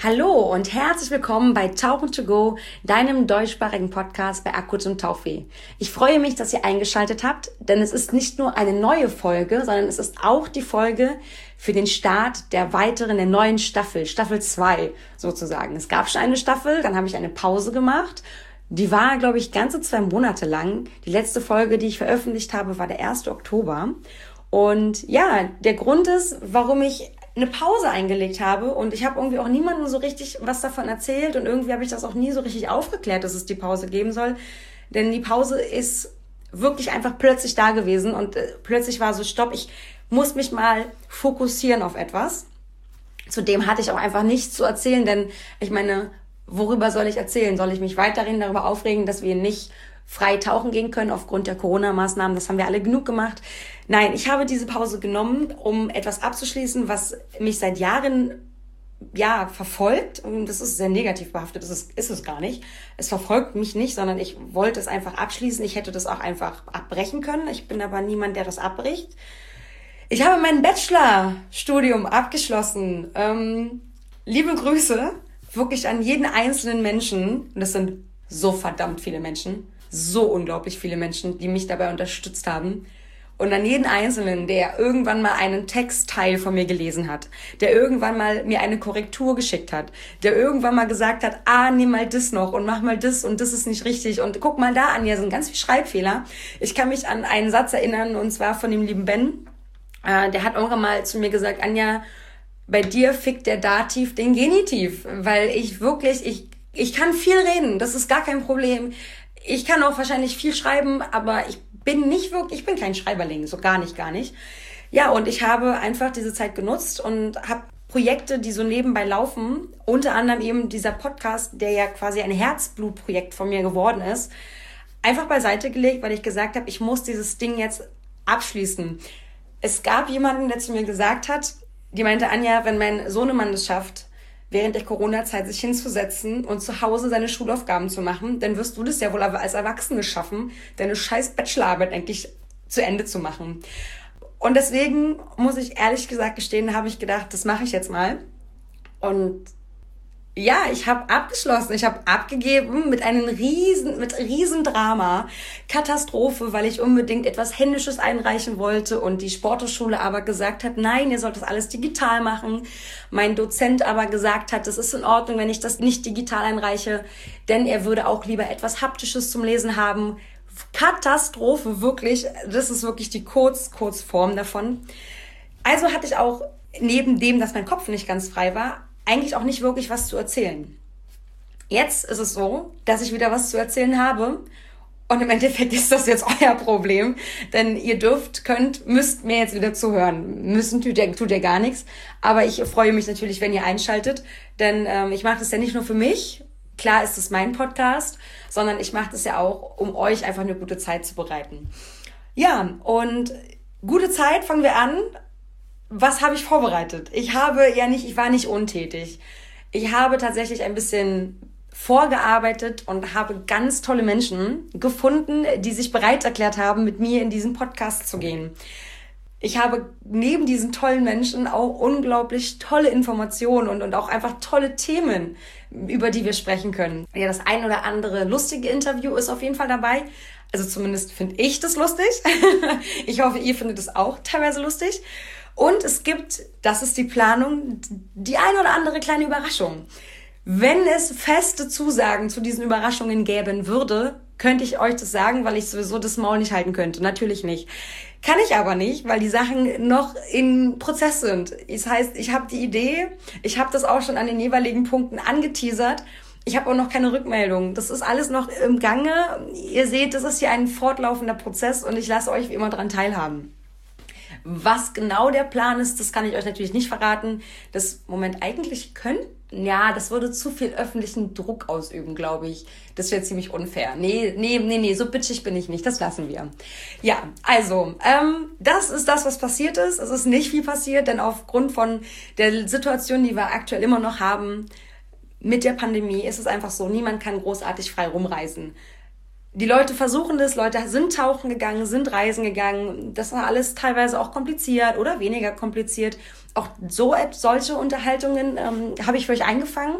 Hallo und herzlich willkommen bei Tauchen to Go, deinem deutschsprachigen Podcast bei Akut und Tauchweh. Ich freue mich, dass ihr eingeschaltet habt, denn es ist nicht nur eine neue Folge, sondern es ist auch die Folge für den Start der weiteren, der neuen Staffel, Staffel 2 sozusagen. Es gab schon eine Staffel, dann habe ich eine Pause gemacht. Die war, glaube ich, ganze zwei Monate lang. Die letzte Folge, die ich veröffentlicht habe, war der 1. Oktober. Und ja, der Grund ist, warum ich eine Pause eingelegt habe und ich habe irgendwie auch niemandem so richtig was davon erzählt und irgendwie habe ich das auch nie so richtig aufgeklärt, dass es die Pause geben soll. Denn die Pause ist wirklich einfach plötzlich da gewesen und äh, plötzlich war so, stopp, ich muss mich mal fokussieren auf etwas. Zudem hatte ich auch einfach nichts zu erzählen, denn ich meine, worüber soll ich erzählen? Soll ich mich weiterhin darüber aufregen, dass wir nicht frei tauchen gehen können aufgrund der Corona-Maßnahmen. Das haben wir alle genug gemacht. Nein, ich habe diese Pause genommen, um etwas abzuschließen, was mich seit Jahren ja, verfolgt. Und das ist sehr negativ behaftet. Das ist, ist es gar nicht. Es verfolgt mich nicht, sondern ich wollte es einfach abschließen. Ich hätte das auch einfach abbrechen können. Ich bin aber niemand, der das abbricht. Ich habe mein Bachelorstudium abgeschlossen. Ähm, liebe Grüße wirklich an jeden einzelnen Menschen. Und das sind so verdammt viele Menschen so unglaublich viele Menschen, die mich dabei unterstützt haben. Und an jeden Einzelnen, der irgendwann mal einen Textteil von mir gelesen hat, der irgendwann mal mir eine Korrektur geschickt hat, der irgendwann mal gesagt hat, ah, nimm mal das noch und mach mal das und das ist nicht richtig und guck mal da an, hier sind ganz viele Schreibfehler. Ich kann mich an einen Satz erinnern und zwar von dem lieben Ben. Äh, der hat irgendwann mal zu mir gesagt, Anja, bei dir fickt der Dativ den Genitiv, weil ich wirklich, ich, ich kann viel reden, das ist gar kein Problem ich kann auch wahrscheinlich viel schreiben, aber ich bin nicht wirklich, ich bin kein Schreiberling, so gar nicht, gar nicht. Ja, und ich habe einfach diese Zeit genutzt und habe Projekte, die so nebenbei laufen, unter anderem eben dieser Podcast, der ja quasi ein Herzblutprojekt von mir geworden ist, einfach beiseite gelegt, weil ich gesagt habe, ich muss dieses Ding jetzt abschließen. Es gab jemanden, der zu mir gesagt hat, die meinte, Anja, wenn mein Sohnemann es schafft, während der Corona-Zeit sich hinzusetzen und zu Hause seine Schulaufgaben zu machen, dann wirst du das ja wohl als Erwachsene schaffen, deine scheiß Bachelorarbeit eigentlich zu Ende zu machen. Und deswegen muss ich ehrlich gesagt gestehen, habe ich gedacht, das mache ich jetzt mal. Und ja, ich habe abgeschlossen, ich habe abgegeben mit einem riesen, mit riesen Drama, Katastrophe, weil ich unbedingt etwas Händisches einreichen wollte und die Sporthochschule aber gesagt hat, nein, ihr sollt das alles digital machen. Mein Dozent aber gesagt hat, es ist in Ordnung, wenn ich das nicht digital einreiche, denn er würde auch lieber etwas Haptisches zum Lesen haben. Katastrophe, wirklich. Das ist wirklich die Kurz, Kurzform davon. Also hatte ich auch neben dem, dass mein Kopf nicht ganz frei war, eigentlich auch nicht wirklich was zu erzählen. Jetzt ist es so, dass ich wieder was zu erzählen habe. Und im Endeffekt ist das jetzt euer Problem, denn ihr dürft, könnt, müsst mir jetzt wieder zuhören. Müssen tut ihr, tut ihr gar nichts. Aber ich freue mich natürlich, wenn ihr einschaltet, denn ähm, ich mache das ja nicht nur für mich. Klar ist es mein Podcast, sondern ich mache das ja auch, um euch einfach eine gute Zeit zu bereiten. Ja, und gute Zeit fangen wir an was habe ich vorbereitet? Ich habe ja nicht, ich war nicht untätig. Ich habe tatsächlich ein bisschen vorgearbeitet und habe ganz tolle Menschen gefunden, die sich bereit erklärt haben, mit mir in diesen Podcast zu gehen. Ich habe neben diesen tollen Menschen auch unglaublich tolle Informationen und, und auch einfach tolle Themen, über die wir sprechen können. Ja, das ein oder andere lustige Interview ist auf jeden Fall dabei. Also zumindest finde ich das lustig. ich hoffe, ihr findet es auch teilweise lustig. Und es gibt, das ist die Planung, die eine oder andere kleine Überraschung. Wenn es feste Zusagen zu diesen Überraschungen geben würde, könnte ich euch das sagen, weil ich sowieso das Maul nicht halten könnte. Natürlich nicht. Kann ich aber nicht, weil die Sachen noch in Prozess sind. Das heißt, ich habe die Idee, ich habe das auch schon an den jeweiligen Punkten angeteasert. Ich habe auch noch keine Rückmeldung. Das ist alles noch im Gange. Ihr seht, das ist hier ein fortlaufender Prozess und ich lasse euch wie immer dran teilhaben. Was genau der Plan ist, das kann ich euch natürlich nicht verraten. Das Moment eigentlich könnte, ja, das würde zu viel öffentlichen Druck ausüben, glaube ich. Das wäre ziemlich unfair. Nee, nee, nee, nee, so bitchig bin ich nicht. Das lassen wir. Ja, also, ähm, das ist das, was passiert ist. Es ist nicht viel passiert, denn aufgrund von der Situation, die wir aktuell immer noch haben, mit der Pandemie ist es einfach so, niemand kann großartig frei rumreisen die Leute versuchen das, Leute sind tauchen gegangen, sind reisen gegangen. Das war alles teilweise auch kompliziert oder weniger kompliziert. Auch so solche Unterhaltungen ähm, habe ich für euch eingefangen.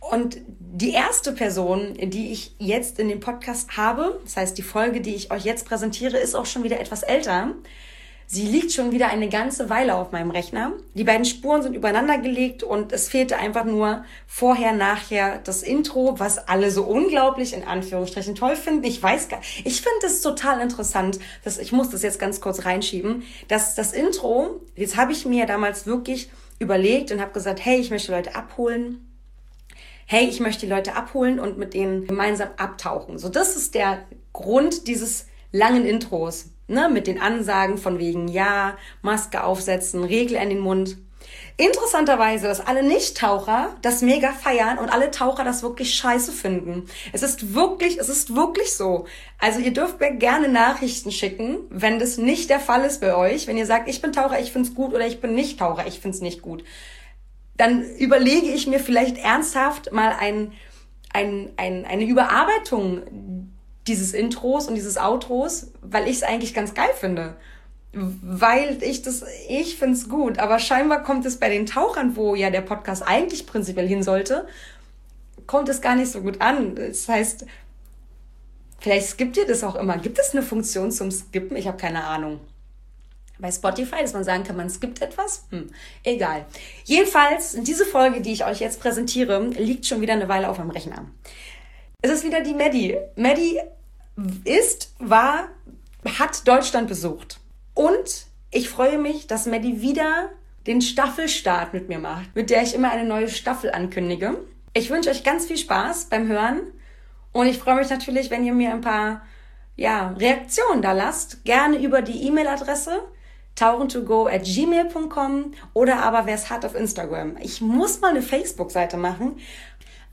Und die erste Person, die ich jetzt in dem Podcast habe, das heißt die Folge, die ich euch jetzt präsentiere, ist auch schon wieder etwas älter. Sie liegt schon wieder eine ganze Weile auf meinem Rechner. Die beiden Spuren sind übereinander gelegt und es fehlte einfach nur vorher, nachher das Intro, was alle so unglaublich in Anführungsstrichen toll finden. Ich weiß gar, ich finde es total interessant, dass ich muss das jetzt ganz kurz reinschieben, dass das Intro, jetzt habe ich mir damals wirklich überlegt und habe gesagt, hey, ich möchte Leute abholen. Hey, ich möchte die Leute abholen und mit denen gemeinsam abtauchen. So, das ist der Grund dieses langen Intros. Ne, mit den Ansagen von wegen ja, Maske aufsetzen, Regel in den Mund. Interessanterweise, dass alle Nicht-Taucher das mega feiern und alle Taucher das wirklich scheiße finden. Es ist wirklich, es ist wirklich so. Also ihr dürft mir gerne Nachrichten schicken, wenn das nicht der Fall ist bei euch. Wenn ihr sagt, ich bin Taucher, ich find's gut oder ich bin nicht Taucher, ich find's nicht gut. Dann überlege ich mir vielleicht ernsthaft mal ein, ein, ein, eine Überarbeitung dieses Intros und dieses Outros, weil ich es eigentlich ganz geil finde. Weil ich das, ich find's gut, aber scheinbar kommt es bei den Tauchern, wo ja der Podcast eigentlich prinzipiell hin sollte, kommt es gar nicht so gut an. Das heißt, vielleicht skippt ihr das auch immer. Gibt es eine Funktion zum Skippen? Ich habe keine Ahnung. Bei Spotify, dass man sagen kann, man skippt etwas? Hm, egal. Jedenfalls, diese Folge, die ich euch jetzt präsentiere, liegt schon wieder eine Weile auf meinem Rechner. Es ist wieder die Maddie. Maddie ist, war, hat Deutschland besucht. Und ich freue mich, dass Maddie wieder den Staffelstart mit mir macht, mit der ich immer eine neue Staffel ankündige. Ich wünsche euch ganz viel Spaß beim Hören und ich freue mich natürlich, wenn ihr mir ein paar ja, Reaktionen da lasst. Gerne über die E-Mail-Adresse tauchentogo at gmail.com oder aber wer es hat auf Instagram. Ich muss mal eine Facebook-Seite machen,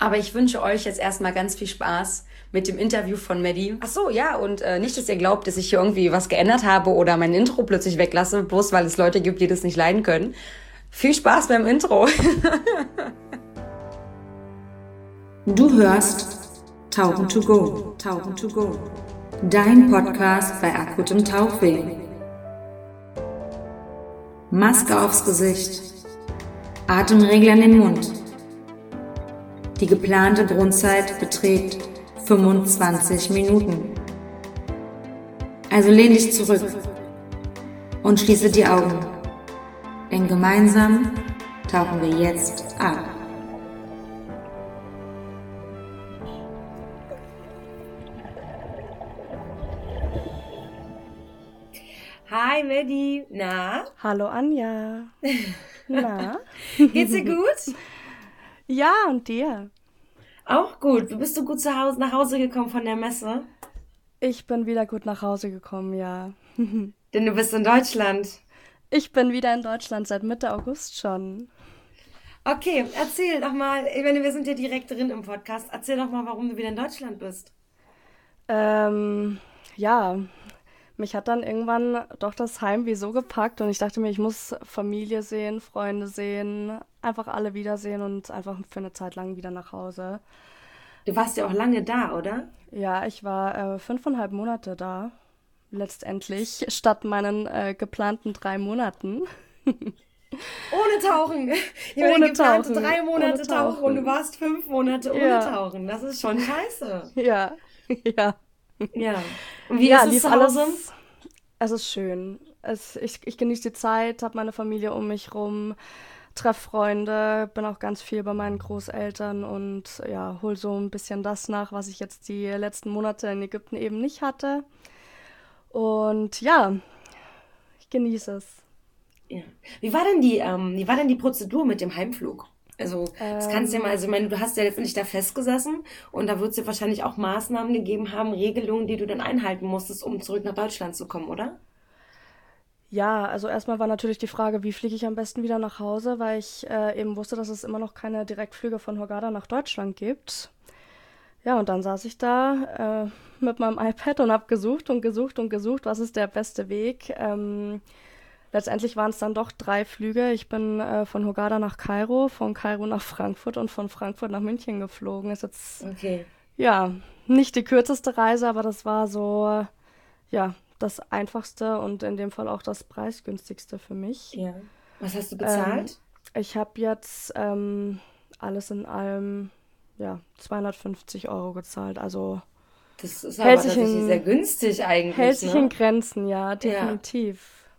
aber ich wünsche euch jetzt erstmal ganz viel Spaß mit dem Interview von Maddie. Ach so, ja, und äh, nicht, dass ihr glaubt, dass ich hier irgendwie was geändert habe oder mein Intro plötzlich weglasse, bloß weil es Leute gibt, die das nicht leiden können. Viel Spaß beim Intro. du hörst Tauchen to go, Tauchen to go. Dein Podcast bei akutem Tauchweh. Maske aufs Gesicht. Atemregler in den Mund die geplante Grundzeit beträgt 25 Minuten. Also lehn dich zurück und schließe die Augen, denn gemeinsam tauchen wir jetzt ab. Hi Medi, na? Hallo Anja. Na? Geht's dir gut? Ja, und dir? Auch gut. Bist du gut zu Hause, nach Hause gekommen von der Messe? Ich bin wieder gut nach Hause gekommen, ja. Denn du bist in Deutschland. Ich bin wieder in Deutschland seit Mitte August schon. Okay, erzähl doch mal, ich meine, wir sind ja direkt drin im Podcast. Erzähl doch mal, warum du wieder in Deutschland bist. Ähm, ja, mich hat dann irgendwann doch das Heimweh so gepackt und ich dachte mir, ich muss Familie sehen, Freunde sehen, einfach alle wiedersehen und einfach für eine Zeit lang wieder nach Hause. Du warst ja auch lange da, oder? Ja, ich war äh, fünfeinhalb Monate da, letztendlich, statt meinen äh, geplanten drei Monaten. Ohne Tauchen. Ich ohne geplante Tauchen. drei Monate tauchen. tauchen. und du warst fünf Monate ohne ja. Tauchen. Das ist schon scheiße. Ja, ja. Ja. Und wie ja, ist es zu Hause? Alles, es ist schön. Es, ich, ich genieße die Zeit, habe meine Familie um mich rum, treffe Freunde, bin auch ganz viel bei meinen Großeltern und ja, hol so ein bisschen das nach, was ich jetzt die letzten Monate in Ägypten eben nicht hatte. Und ja, ich genieße es. Ja. Wie war denn die, ähm, wie war denn die Prozedur mit dem Heimflug? Also, das kannst du ja mal, also ich meine, du hast ja letztendlich da festgesessen und da wird es ja wahrscheinlich auch Maßnahmen gegeben haben, Regelungen, die du dann einhalten musstest, um zurück nach Deutschland zu kommen, oder? Ja, also erstmal war natürlich die Frage, wie fliege ich am besten wieder nach Hause, weil ich äh, eben wusste, dass es immer noch keine Direktflüge von Hurghada nach Deutschland gibt. Ja, und dann saß ich da äh, mit meinem iPad und habe gesucht und gesucht und gesucht, was ist der beste Weg. Ähm, letztendlich waren es dann doch drei Flüge. Ich bin äh, von Hogada nach Kairo, von Kairo nach Frankfurt und von Frankfurt nach München geflogen. Ist jetzt okay. Ja, nicht die kürzeste Reise, aber das war so, ja, das einfachste und in dem Fall auch das preisgünstigste für mich. Ja. Was hast du bezahlt? Ähm, ich habe jetzt ähm, alles in allem ja 250 Euro gezahlt. Also das ist hält aber sich in, sehr günstig eigentlich. Hält sich ne? in Grenzen, ja, definitiv. Ja.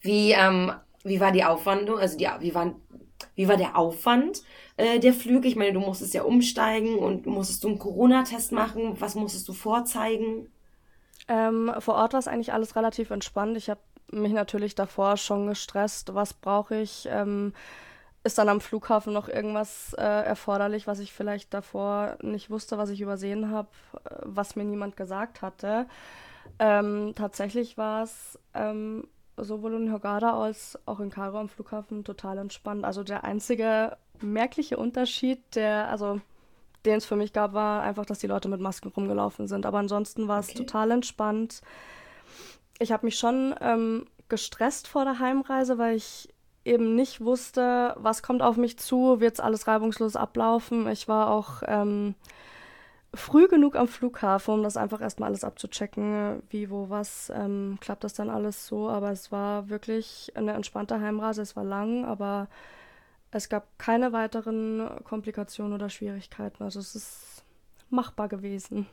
Wie, ähm, wie war die Aufwandung? Also die, wie, waren, wie war der Aufwand äh, der Flüge? Ich meine, du musstest ja umsteigen und musstest du einen Corona-Test machen. Was musstest du vorzeigen? Ähm, vor Ort war es eigentlich alles relativ entspannt. Ich habe mich natürlich davor schon gestresst. Was brauche ich? Ähm, ist dann am Flughafen noch irgendwas äh, erforderlich, was ich vielleicht davor nicht wusste, was ich übersehen habe, äh, was mir niemand gesagt hatte. Ähm, tatsächlich war es ähm, sowohl in Hogada als auch in Kairo am Flughafen total entspannt. Also der einzige merkliche Unterschied, der, also den es für mich gab, war einfach, dass die Leute mit Masken rumgelaufen sind. Aber ansonsten war es okay. total entspannt. Ich habe mich schon ähm, gestresst vor der Heimreise, weil ich eben nicht wusste, was kommt auf mich zu, wird es alles reibungslos ablaufen. Ich war auch ähm, früh genug am Flughafen, um das einfach erstmal alles abzuchecken, wie, wo, was. Ähm, klappt das dann alles so? Aber es war wirklich eine entspannte Heimreise. Es war lang, aber es gab keine weiteren Komplikationen oder Schwierigkeiten. Also es ist machbar gewesen.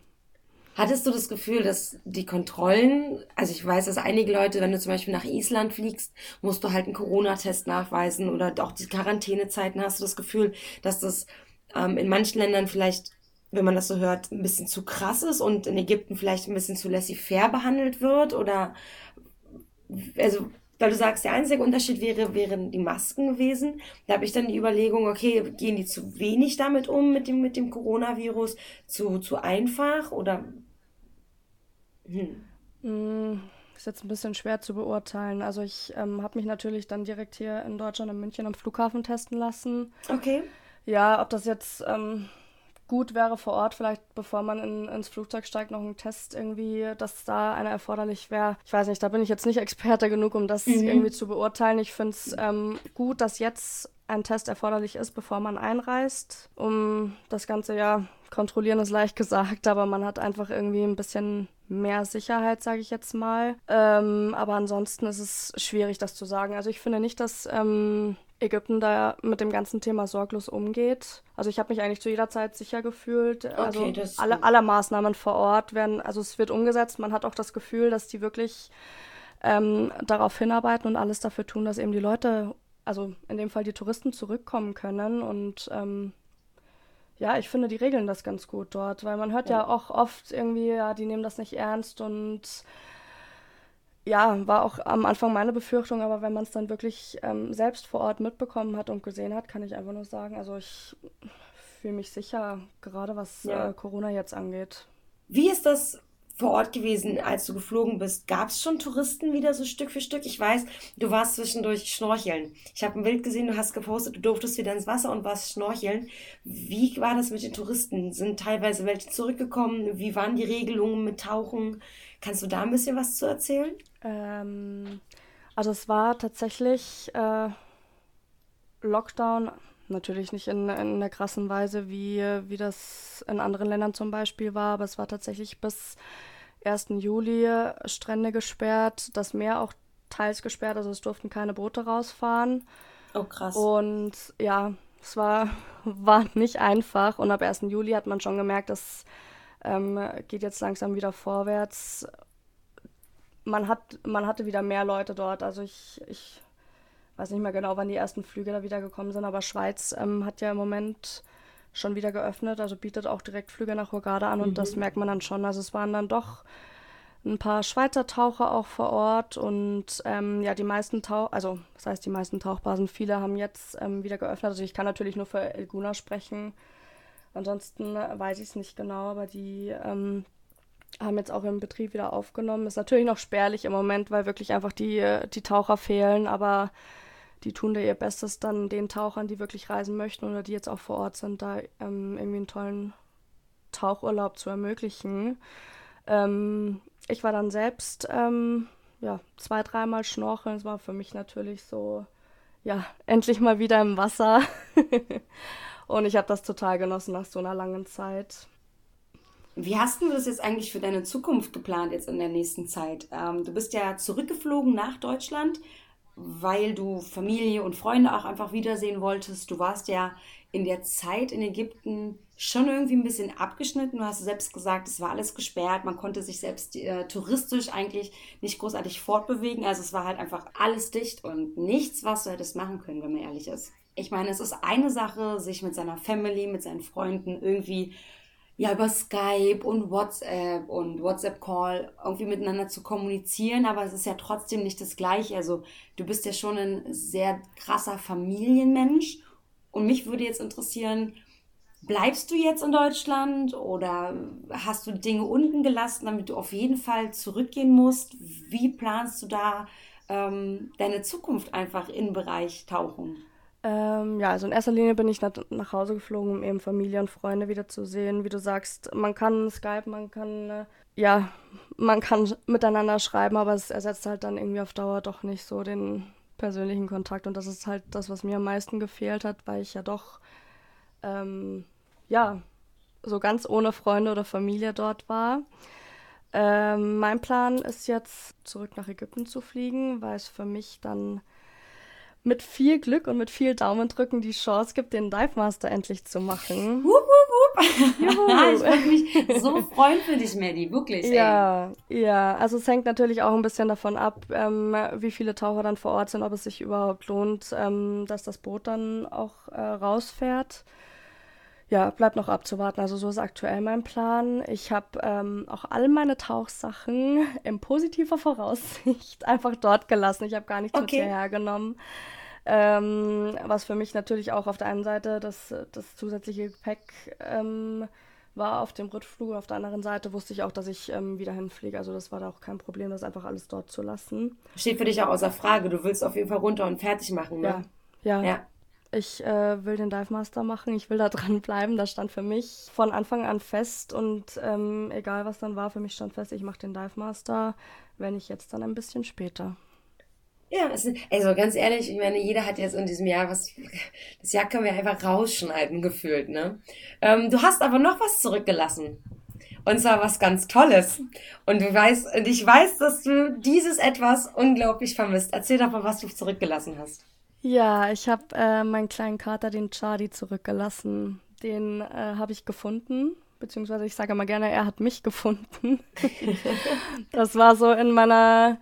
Hattest du das Gefühl, dass die Kontrollen, also ich weiß, dass einige Leute, wenn du zum Beispiel nach Island fliegst, musst du halt einen Corona-Test nachweisen oder auch die Quarantänezeiten, hast du das Gefühl, dass das ähm, in manchen Ländern vielleicht, wenn man das so hört, ein bisschen zu krass ist und in Ägypten vielleicht ein bisschen zu laissez-faire behandelt wird oder also weil du sagst, der einzige Unterschied wäre, wären die Masken gewesen. Da habe ich dann die Überlegung, okay, gehen die zu wenig damit um mit dem, mit dem Coronavirus, zu, zu einfach oder hm. hm. Ist jetzt ein bisschen schwer zu beurteilen. Also ich ähm, habe mich natürlich dann direkt hier in Deutschland, in München am Flughafen testen lassen. Okay. Ja, ob das jetzt ähm, gut wäre vor Ort, vielleicht bevor man in, ins Flugzeug steigt, noch ein Test irgendwie, dass da einer erforderlich wäre. Ich weiß nicht, da bin ich jetzt nicht Experte genug, um das mhm. irgendwie zu beurteilen. Ich finde es ähm, gut, dass jetzt ein Test erforderlich ist, bevor man einreist, um das Ganze ja kontrollieren ist leicht gesagt, aber man hat einfach irgendwie ein bisschen mehr Sicherheit, sage ich jetzt mal. Ähm, aber ansonsten ist es schwierig, das zu sagen. Also ich finde nicht, dass ähm, Ägypten da mit dem ganzen Thema sorglos umgeht. Also ich habe mich eigentlich zu jeder Zeit sicher gefühlt. Okay, also alle, alle Maßnahmen vor Ort werden, also es wird umgesetzt. Man hat auch das Gefühl, dass die wirklich ähm, darauf hinarbeiten und alles dafür tun, dass eben die Leute, also in dem Fall die Touristen zurückkommen können und ähm, ja, ich finde, die regeln das ganz gut dort, weil man hört ja. ja auch oft irgendwie, ja, die nehmen das nicht ernst und ja, war auch am Anfang meine Befürchtung, aber wenn man es dann wirklich ähm, selbst vor Ort mitbekommen hat und gesehen hat, kann ich einfach nur sagen, also ich fühle mich sicher, gerade was ja. äh, Corona jetzt angeht. Wie ist das vor Ort gewesen, als du geflogen bist? Gab es schon Touristen wieder so Stück für Stück? Ich weiß, du warst zwischendurch schnorcheln. Ich habe ein Bild gesehen, du hast gepostet, du durftest wieder ins Wasser und warst schnorcheln. Wie war das mit den Touristen? Sind teilweise welche zurückgekommen? Wie waren die Regelungen mit Tauchen? Kannst du da ein bisschen was zu erzählen? Ähm, also es war tatsächlich äh, Lockdown Natürlich nicht in, in der krassen Weise, wie, wie das in anderen Ländern zum Beispiel war, aber es war tatsächlich bis 1. Juli Strände gesperrt, das Meer auch teils gesperrt, also es durften keine Boote rausfahren. Oh, krass. Und ja, es war, war nicht einfach und ab 1. Juli hat man schon gemerkt, das ähm, geht jetzt langsam wieder vorwärts. Man, hat, man hatte wieder mehr Leute dort, also ich, ich weiß nicht mehr genau, wann die ersten Flüge da wieder gekommen sind, aber Schweiz ähm, hat ja im Moment schon wieder geöffnet, also bietet auch direkt Flüge nach Hurghada an mhm. und das mhm. merkt man dann schon. Also es waren dann doch ein paar Schweizer Taucher auch vor Ort und ähm, ja, die meisten Tauch, also das heißt die meisten Tauchbasen, viele haben jetzt ähm, wieder geöffnet. Also ich kann natürlich nur für Elguna sprechen. Ansonsten weiß ich es nicht genau, aber die ähm, haben jetzt auch im Betrieb wieder aufgenommen. Ist natürlich noch spärlich im Moment, weil wirklich einfach die, die Taucher fehlen, aber die tun da ihr Bestes, dann den Tauchern, die wirklich reisen möchten oder die jetzt auch vor Ort sind, da ähm, irgendwie einen tollen Tauchurlaub zu ermöglichen. Ähm, ich war dann selbst ähm, ja, zwei, dreimal schnorcheln. Es war für mich natürlich so, ja, endlich mal wieder im Wasser. Und ich habe das total genossen nach so einer langen Zeit. Wie hast du das jetzt eigentlich für deine Zukunft geplant, jetzt in der nächsten Zeit? Ähm, du bist ja zurückgeflogen nach Deutschland, weil du Familie und Freunde auch einfach wiedersehen wolltest. Du warst ja in der Zeit in Ägypten schon irgendwie ein bisschen abgeschnitten. Du hast selbst gesagt, es war alles gesperrt. Man konnte sich selbst äh, touristisch eigentlich nicht großartig fortbewegen. Also es war halt einfach alles dicht und nichts, was du hättest machen können, wenn man ehrlich ist. Ich meine, es ist eine Sache, sich mit seiner Family, mit seinen Freunden irgendwie ja über Skype und WhatsApp und WhatsApp Call irgendwie miteinander zu kommunizieren, aber es ist ja trotzdem nicht das gleiche. Also du bist ja schon ein sehr krasser Familienmensch und mich würde jetzt interessieren, bleibst du jetzt in Deutschland oder hast du Dinge unten gelassen, damit du auf jeden Fall zurückgehen musst? Wie planst du da ähm, deine Zukunft einfach in Bereich Tauchen? Ähm, ja, also in erster Linie bin ich nach, nach Hause geflogen, um eben Familie und Freunde wieder zu sehen. Wie du sagst, man kann Skype, man kann, äh, ja, man kann miteinander schreiben, aber es ersetzt halt dann irgendwie auf Dauer doch nicht so den persönlichen Kontakt. Und das ist halt das, was mir am meisten gefehlt hat, weil ich ja doch, ähm, ja, so ganz ohne Freunde oder Familie dort war. Ähm, mein Plan ist jetzt zurück nach Ägypten zu fliegen, weil es für mich dann mit viel Glück und mit viel Daumendrücken die Chance gibt, den Dive Master endlich zu machen. Wupp, wupp, wupp. ich würde mich so freuen für dich, Maddie, wirklich. Ja, ey. ja. Also es hängt natürlich auch ein bisschen davon ab, ähm, wie viele Taucher dann vor Ort sind, ob es sich überhaupt lohnt, ähm, dass das Boot dann auch äh, rausfährt. Ja, bleibt noch abzuwarten. Also so ist aktuell mein Plan. Ich habe ähm, auch all meine Tauchsachen in positiver Voraussicht einfach dort gelassen. Ich habe gar nichts okay. mit hierher genommen. Ähm, was für mich natürlich auch auf der einen Seite das, das zusätzliche Gepäck ähm, war auf dem Rückflug. Auf der anderen Seite wusste ich auch, dass ich ähm, wieder hinfliege. Also das war da auch kein Problem, das einfach alles dort zu lassen. Steht für dich auch außer Frage. Du willst auf jeden Fall runter und fertig machen, ne? Ja. Ja. ja. Ich äh, will den Dive Master machen, ich will da dranbleiben. Das stand für mich von Anfang an fest und ähm, egal was dann war, für mich stand fest, ich mache den Dive Master, wenn ich jetzt dann ein bisschen später. Ja, also ganz ehrlich, ich meine, jeder hat jetzt in diesem Jahr was, das Jahr können wir einfach rausschneiden, gefühlt, ne? Ähm, du hast aber noch was zurückgelassen. Und zwar was ganz Tolles. Und du weißt, und ich weiß, dass du dieses etwas unglaublich vermisst. Erzähl doch mal, was du zurückgelassen hast. Ja, ich habe äh, meinen kleinen Kater, den Charlie, zurückgelassen. Den äh, habe ich gefunden beziehungsweise ich sage mal gerne, er hat mich gefunden. das war so in meiner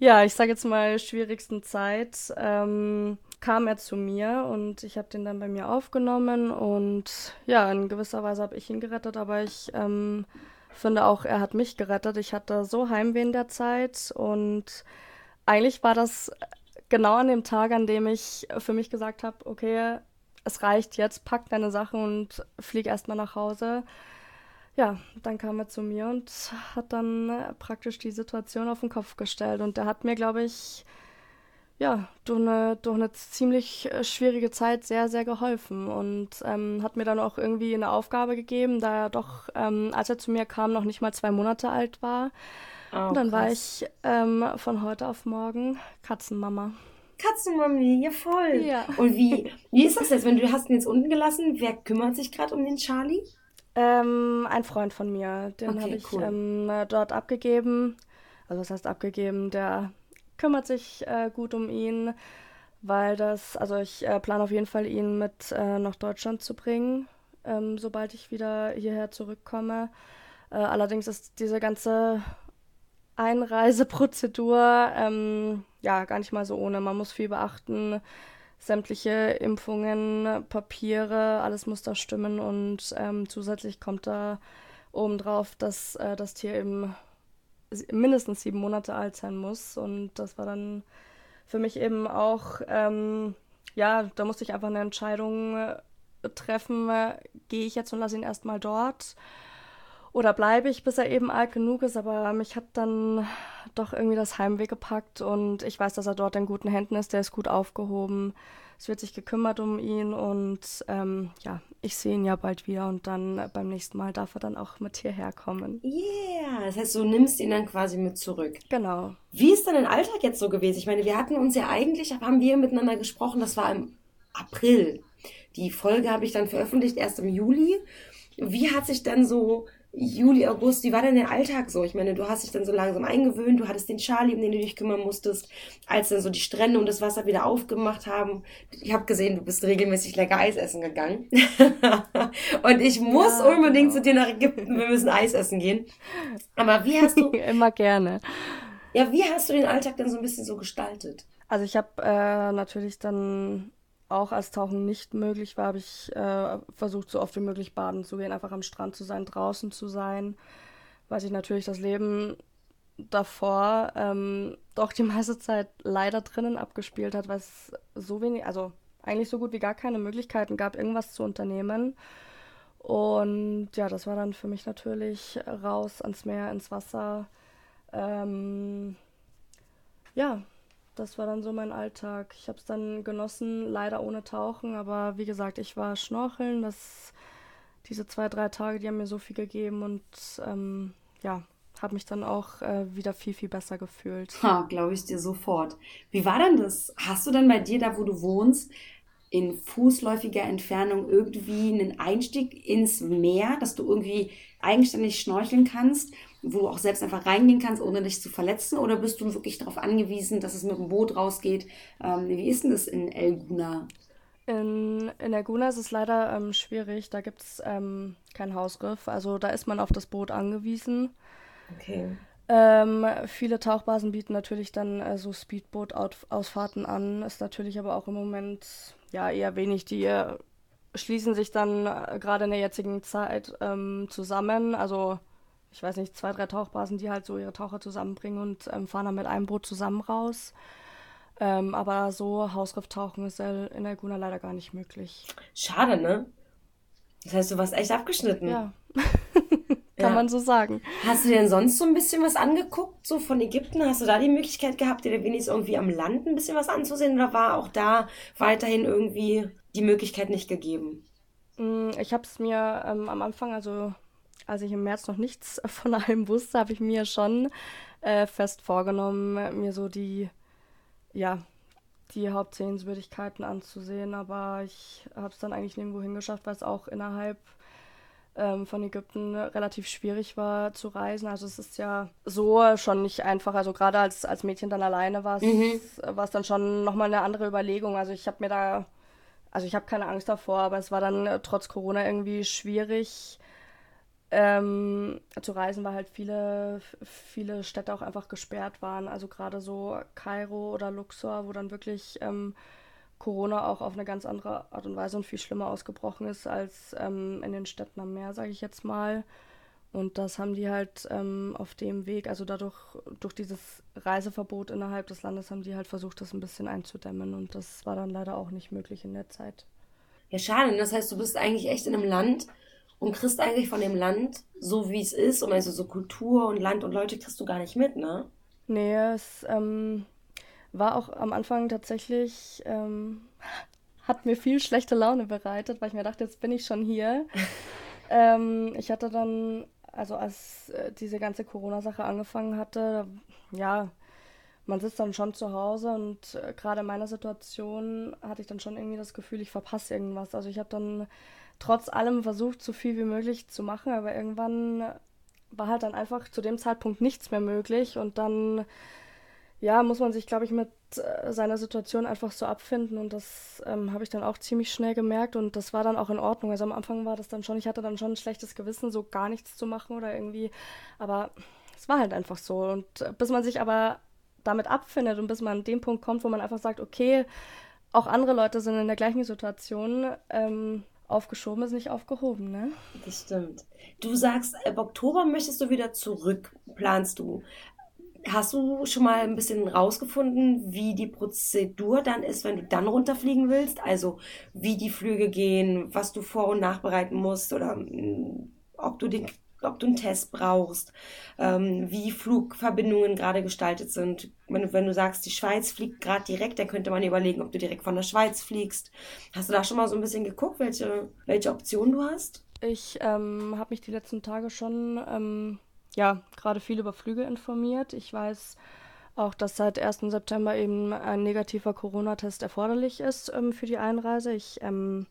ja, ich sage jetzt mal, schwierigsten Zeit ähm, kam er zu mir und ich habe den dann bei mir aufgenommen und ja, in gewisser Weise habe ich ihn gerettet, aber ich ähm, finde auch, er hat mich gerettet. Ich hatte so Heimweh in der Zeit und eigentlich war das genau an dem Tag, an dem ich für mich gesagt habe, okay, es reicht jetzt, pack deine Sachen und flieg erstmal nach Hause ja, dann kam er zu mir und hat dann äh, praktisch die Situation auf den Kopf gestellt. Und der hat mir, glaube ich, ja, durch eine, durch eine ziemlich äh, schwierige Zeit sehr, sehr geholfen und ähm, hat mir dann auch irgendwie eine Aufgabe gegeben, da er doch, ähm, als er zu mir kam, noch nicht mal zwei Monate alt war. Oh, und dann krass. war ich ähm, von heute auf morgen Katzenmama. Katzenmami, ja voll. Ja. Und wie, wie ist das jetzt, wenn du hast ihn jetzt unten gelassen? Wer kümmert sich gerade um den Charlie? Ähm, ein Freund von mir, den okay, habe ich cool. ähm, dort abgegeben. Also was heißt abgegeben? Der kümmert sich äh, gut um ihn, weil das, also ich äh, plane auf jeden Fall ihn mit äh, nach Deutschland zu bringen, ähm, sobald ich wieder hierher zurückkomme. Äh, allerdings ist diese ganze Einreiseprozedur ähm, ja gar nicht mal so ohne. Man muss viel beachten. Sämtliche Impfungen, Papiere, alles muss da stimmen. Und ähm, zusätzlich kommt da obendrauf, dass äh, das Tier eben mindestens sieben Monate alt sein muss. Und das war dann für mich eben auch, ähm, ja, da musste ich einfach eine Entscheidung äh, treffen, äh, gehe ich jetzt und lasse ihn erstmal dort oder bleibe ich, bis er eben alt genug ist, aber mich hat dann doch irgendwie das Heimweh gepackt und ich weiß, dass er dort in guten Händen ist, der ist gut aufgehoben. Es wird sich gekümmert um ihn und ähm, ja, ich sehe ihn ja bald wieder und dann beim nächsten Mal darf er dann auch mit hierher kommen. Yeah, das heißt, du nimmst ihn dann quasi mit zurück. Genau. Wie ist dann dein Alltag jetzt so gewesen? Ich meine, wir hatten uns ja eigentlich, haben wir miteinander gesprochen, das war im April. die Folge habe ich dann veröffentlicht erst im Juli. Wie hat sich dann so Juli, August, wie war denn der Alltag so? Ich meine, du hast dich dann so langsam eingewöhnt, du hattest den Charlie, um den du dich kümmern musstest, als dann so die Strände und das Wasser wieder aufgemacht haben. Ich habe gesehen, du bist regelmäßig lecker Eis essen gegangen. und ich muss ja, unbedingt genau. zu dir nach Ägypten, wir müssen Eis essen gehen. Aber wie hast du... Immer gerne. Ja, wie hast du den Alltag dann so ein bisschen so gestaltet? Also ich habe äh, natürlich dann auch als Tauchen nicht möglich war, habe ich äh, versucht, so oft wie möglich baden zu gehen, einfach am Strand zu sein, draußen zu sein, weil sich natürlich das Leben davor ähm, doch die meiste Zeit leider drinnen abgespielt hat, weil es so wenig, also eigentlich so gut wie gar keine Möglichkeiten gab, irgendwas zu unternehmen. Und ja, das war dann für mich natürlich raus ans Meer, ins Wasser. Ähm, ja, das war dann so mein Alltag. Ich habe es dann genossen, leider ohne Tauchen, aber wie gesagt, ich war schnorcheln. Das, diese zwei, drei Tage, die haben mir so viel gegeben und ähm, ja, habe mich dann auch äh, wieder viel, viel besser gefühlt. Ha, glaube ich dir sofort. Wie war denn das? Hast du denn bei dir, da wo du wohnst, in fußläufiger Entfernung irgendwie einen Einstieg ins Meer, dass du irgendwie eigenständig schnorcheln kannst? Wo du auch selbst einfach reingehen kannst, ohne dich zu verletzen? Oder bist du wirklich darauf angewiesen, dass es mit dem Boot rausgeht? Ähm, wie ist denn das in El Guna? In, in El Guna ist es leider ähm, schwierig. Da gibt es ähm, kein Hausriff. Also da ist man auf das Boot angewiesen. Okay. Ähm, viele Tauchbasen bieten natürlich dann äh, so Speedboot-Ausfahrten an. Ist natürlich aber auch im Moment ja eher wenig. Die äh, schließen sich dann äh, gerade in der jetzigen Zeit ähm, zusammen. Also ich weiß nicht, zwei, drei Tauchbasen, die halt so ihre Taucher zusammenbringen und ähm, fahren dann mit einem Boot zusammen raus. Ähm, aber so Hausrifftauchen ist in der Guna leider gar nicht möglich. Schade, ne? Das heißt, du warst echt abgeschnitten. Ja. Kann ja. man so sagen. Hast du denn sonst so ein bisschen was angeguckt, so von Ägypten? Hast du da die Möglichkeit gehabt, dir wenigstens irgendwie am Land ein bisschen was anzusehen? Oder war auch da weiterhin irgendwie die Möglichkeit nicht gegeben? Mm, ich habe es mir ähm, am Anfang, also als ich im März noch nichts von allem wusste, habe ich mir schon äh, fest vorgenommen, mir so die, ja, die Hauptsehenswürdigkeiten anzusehen. Aber ich habe es dann eigentlich nirgendwo hingeschafft, weil es auch innerhalb ähm, von Ägypten relativ schwierig war zu reisen. Also es ist ja so schon nicht einfach. Also gerade als, als Mädchen dann alleine war es mhm. dann schon nochmal eine andere Überlegung. Also ich habe mir da, also ich habe keine Angst davor, aber es war dann äh, trotz Corona irgendwie schwierig ähm, zu reisen, weil halt viele, viele Städte auch einfach gesperrt waren. Also gerade so Kairo oder Luxor, wo dann wirklich ähm, Corona auch auf eine ganz andere Art und Weise und viel schlimmer ausgebrochen ist als ähm, in den Städten am Meer, sage ich jetzt mal. Und das haben die halt ähm, auf dem Weg, also dadurch, durch dieses Reiseverbot innerhalb des Landes, haben die halt versucht, das ein bisschen einzudämmen. Und das war dann leider auch nicht möglich in der Zeit. Ja, schade. Das heißt, du bist eigentlich echt in einem Land, und kriegst eigentlich von dem Land, so wie es ist, und also so Kultur und Land und Leute kriegst du gar nicht mit, ne? Nee, es ähm, war auch am Anfang tatsächlich, ähm, hat mir viel schlechte Laune bereitet, weil ich mir dachte, jetzt bin ich schon hier. ähm, ich hatte dann, also als äh, diese ganze Corona-Sache angefangen hatte, ja, man sitzt dann schon zu Hause und äh, gerade in meiner Situation hatte ich dann schon irgendwie das Gefühl, ich verpasse irgendwas. Also ich habe dann trotz allem versucht, so viel wie möglich zu machen, aber irgendwann war halt dann einfach zu dem Zeitpunkt nichts mehr möglich und dann ja, muss man sich, glaube ich, mit äh, seiner Situation einfach so abfinden und das ähm, habe ich dann auch ziemlich schnell gemerkt und das war dann auch in Ordnung. Also am Anfang war das dann schon, ich hatte dann schon ein schlechtes Gewissen, so gar nichts zu machen oder irgendwie, aber es war halt einfach so und äh, bis man sich aber damit abfindet und bis man an den Punkt kommt, wo man einfach sagt, okay, auch andere Leute sind in der gleichen Situation, ähm, aufgeschoben ist nicht aufgehoben, ne? Das stimmt. Du sagst, ab Oktober möchtest du wieder zurück, planst du. Hast du schon mal ein bisschen rausgefunden, wie die Prozedur dann ist, wenn du dann runterfliegen willst? Also wie die Flüge gehen, was du vor- und nachbereiten musst oder mm, ob du den ob du einen Test brauchst, ähm, wie Flugverbindungen gerade gestaltet sind. Wenn du, wenn du sagst, die Schweiz fliegt gerade direkt, dann könnte man überlegen, ob du direkt von der Schweiz fliegst. Hast du da schon mal so ein bisschen geguckt, welche, welche Option du hast? Ich ähm, habe mich die letzten Tage schon, ähm, ja, gerade viel über Flüge informiert. Ich weiß auch, dass seit 1. September eben ein negativer Corona-Test erforderlich ist ähm, für die Einreise. Ich ähm,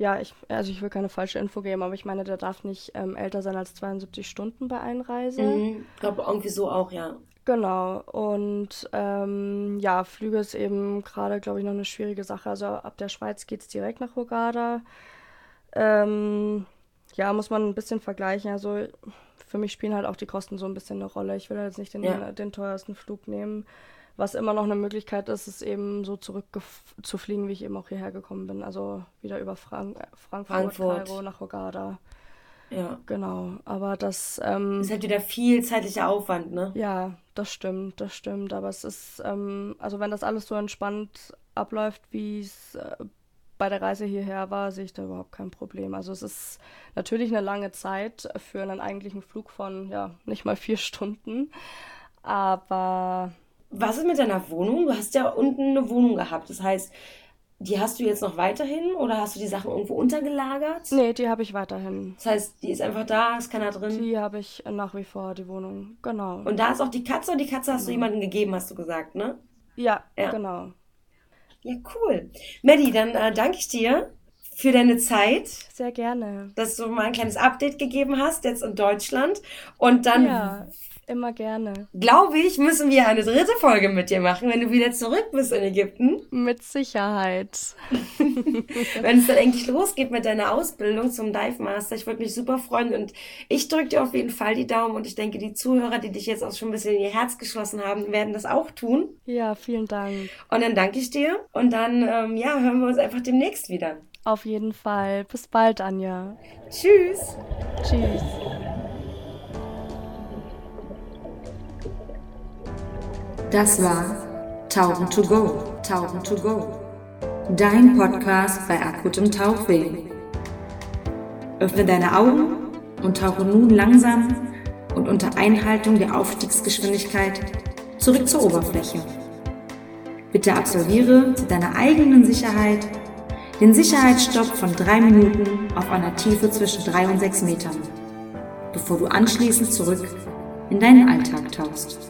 ja, ich, also ich will keine falsche Info geben, aber ich meine, der darf nicht ähm, älter sein als 72 Stunden bei Einreise. Mhm, ich glaube irgendwie so auch, ja. Genau. Und ähm, ja, Flüge ist eben gerade, glaube ich, noch eine schwierige Sache. Also ab der Schweiz geht es direkt nach Hurghada. Ähm, ja, muss man ein bisschen vergleichen. Also für mich spielen halt auch die Kosten so ein bisschen eine Rolle. Ich will jetzt nicht den, ja. den teuersten Flug nehmen. Was immer noch eine Möglichkeit ist, ist eben so zurück zu fliegen, wie ich eben auch hierher gekommen bin. Also wieder über Frank Frankfurt, Frankfurt, Kairo nach Hogada. Ja. Genau. Aber das. Ähm, ist halt wieder viel zeitlicher Aufwand, ne? Ja, das stimmt, das stimmt. Aber es ist, ähm, also wenn das alles so entspannt abläuft, wie es äh, bei der Reise hierher war, sehe ich da überhaupt kein Problem. Also es ist natürlich eine lange Zeit für einen eigentlichen Flug von, ja, nicht mal vier Stunden. Aber was ist mit deiner Wohnung? Du hast ja unten eine Wohnung gehabt. Das heißt, die hast du jetzt noch weiterhin oder hast du die Sachen irgendwo untergelagert? Nee, die habe ich weiterhin. Das heißt, die ist einfach da, ist keiner drin? Die habe ich nach wie vor, die Wohnung, genau. Und da ist auch die Katze und die Katze hast genau. du jemandem gegeben, hast du gesagt, ne? Ja, ja. genau. Ja, cool. Maddie, dann äh, danke ich dir für deine Zeit. Sehr gerne. Dass du mal ein kleines Update gegeben hast, jetzt in Deutschland. Und dann ja. Immer gerne. Glaube ich, müssen wir eine dritte Folge mit dir machen, wenn du wieder zurück bist in Ägypten. Mit Sicherheit. wenn es dann endlich losgeht mit deiner Ausbildung zum Dive Master, ich würde mich super freuen und ich drücke dir auf jeden Fall die Daumen und ich denke, die Zuhörer, die dich jetzt auch schon ein bisschen in ihr Herz geschlossen haben, werden das auch tun. Ja, vielen Dank. Und dann danke ich dir und dann, ähm, ja, hören wir uns einfach demnächst wieder. Auf jeden Fall. Bis bald, Anja. Tschüss. Tschüss. Das war Tauchen to Go, Tauchen to Go. Dein Podcast bei akutem Tauchweh. Öffne deine Augen und tauche nun langsam und unter Einhaltung der Aufstiegsgeschwindigkeit zurück zur Oberfläche. Bitte absolviere zu deiner eigenen Sicherheit den Sicherheitsstopp von drei Minuten auf einer Tiefe zwischen drei und sechs Metern, bevor du anschließend zurück in deinen Alltag tauchst.